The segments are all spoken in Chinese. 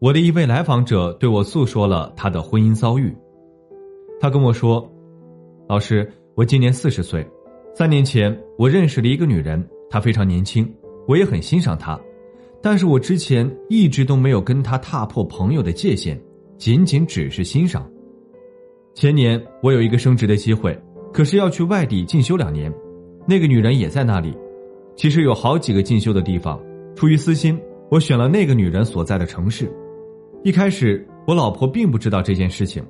我的一位来访者对我诉说了他的婚姻遭遇。他跟我说：“老师，我今年四十岁，三年前我认识了一个女人，她非常年轻，我也很欣赏她，但是我之前一直都没有跟她踏破朋友的界限，仅仅只是欣赏。前年我有一个升职的机会，可是要去外地进修两年，那个女人也在那里。其实有好几个进修的地方，出于私心。”我选了那个女人所在的城市。一开始，我老婆并不知道这件事情。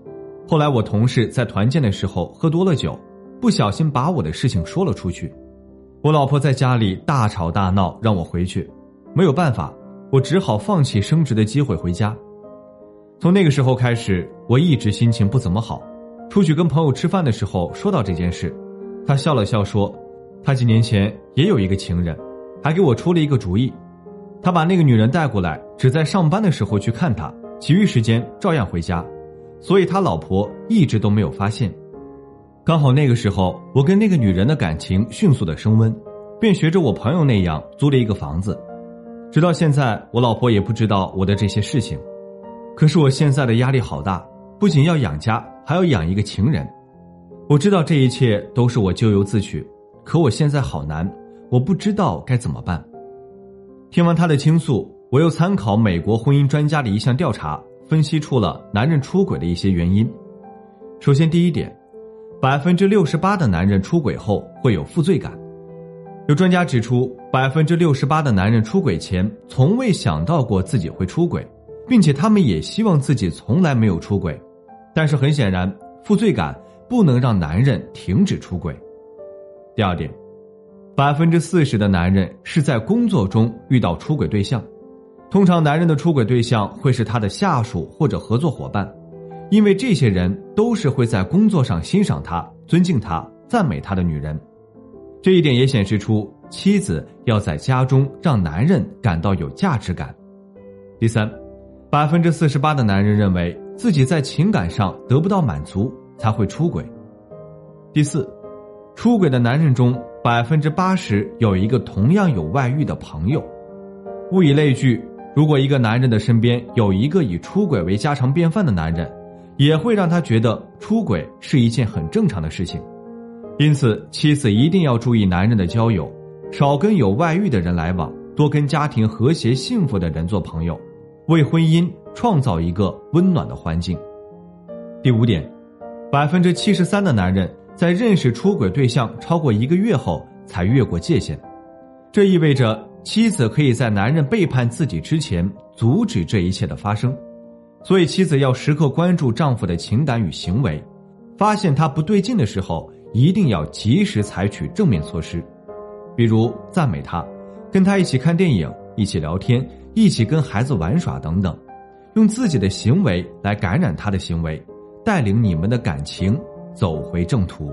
后来，我同事在团建的时候喝多了酒，不小心把我的事情说了出去。我老婆在家里大吵大闹，让我回去。没有办法，我只好放弃升职的机会回家。从那个时候开始，我一直心情不怎么好。出去跟朋友吃饭的时候，说到这件事，他笑了笑说：“他几年前也有一个情人，还给我出了一个主意。”他把那个女人带过来，只在上班的时候去看他，其余时间照样回家，所以他老婆一直都没有发现。刚好那个时候，我跟那个女人的感情迅速的升温，便学着我朋友那样租了一个房子。直到现在，我老婆也不知道我的这些事情。可是我现在的压力好大，不仅要养家，还要养一个情人。我知道这一切都是我咎由自取，可我现在好难，我不知道该怎么办。听完他的倾诉，我又参考美国婚姻专家的一项调查，分析出了男人出轨的一些原因。首先，第一点，百分之六十八的男人出轨后会有负罪感。有专家指出，百分之六十八的男人出轨前从未想到过自己会出轨，并且他们也希望自己从来没有出轨。但是很显然，负罪感不能让男人停止出轨。第二点。百分之四十的男人是在工作中遇到出轨对象，通常男人的出轨对象会是他的下属或者合作伙伴，因为这些人都是会在工作上欣赏他、尊敬他、赞美他的女人。这一点也显示出妻子要在家中让男人感到有价值感。第三，百分之四十八的男人认为自己在情感上得不到满足才会出轨。第四，出轨的男人中。百分之八十有一个同样有外遇的朋友，物以类聚。如果一个男人的身边有一个以出轨为家常便饭的男人，也会让他觉得出轨是一件很正常的事情。因此，妻子一定要注意男人的交友，少跟有外遇的人来往，多跟家庭和谐幸福的人做朋友，为婚姻创造一个温暖的环境。第五点，百分之七十三的男人。在认识出轨对象超过一个月后才越过界限，这意味着妻子可以在男人背叛自己之前阻止这一切的发生，所以妻子要时刻关注丈夫的情感与行为，发现他不对劲的时候，一定要及时采取正面措施，比如赞美他，跟他一起看电影，一起聊天，一起跟孩子玩耍等等，用自己的行为来感染他的行为，带领你们的感情。走回正途。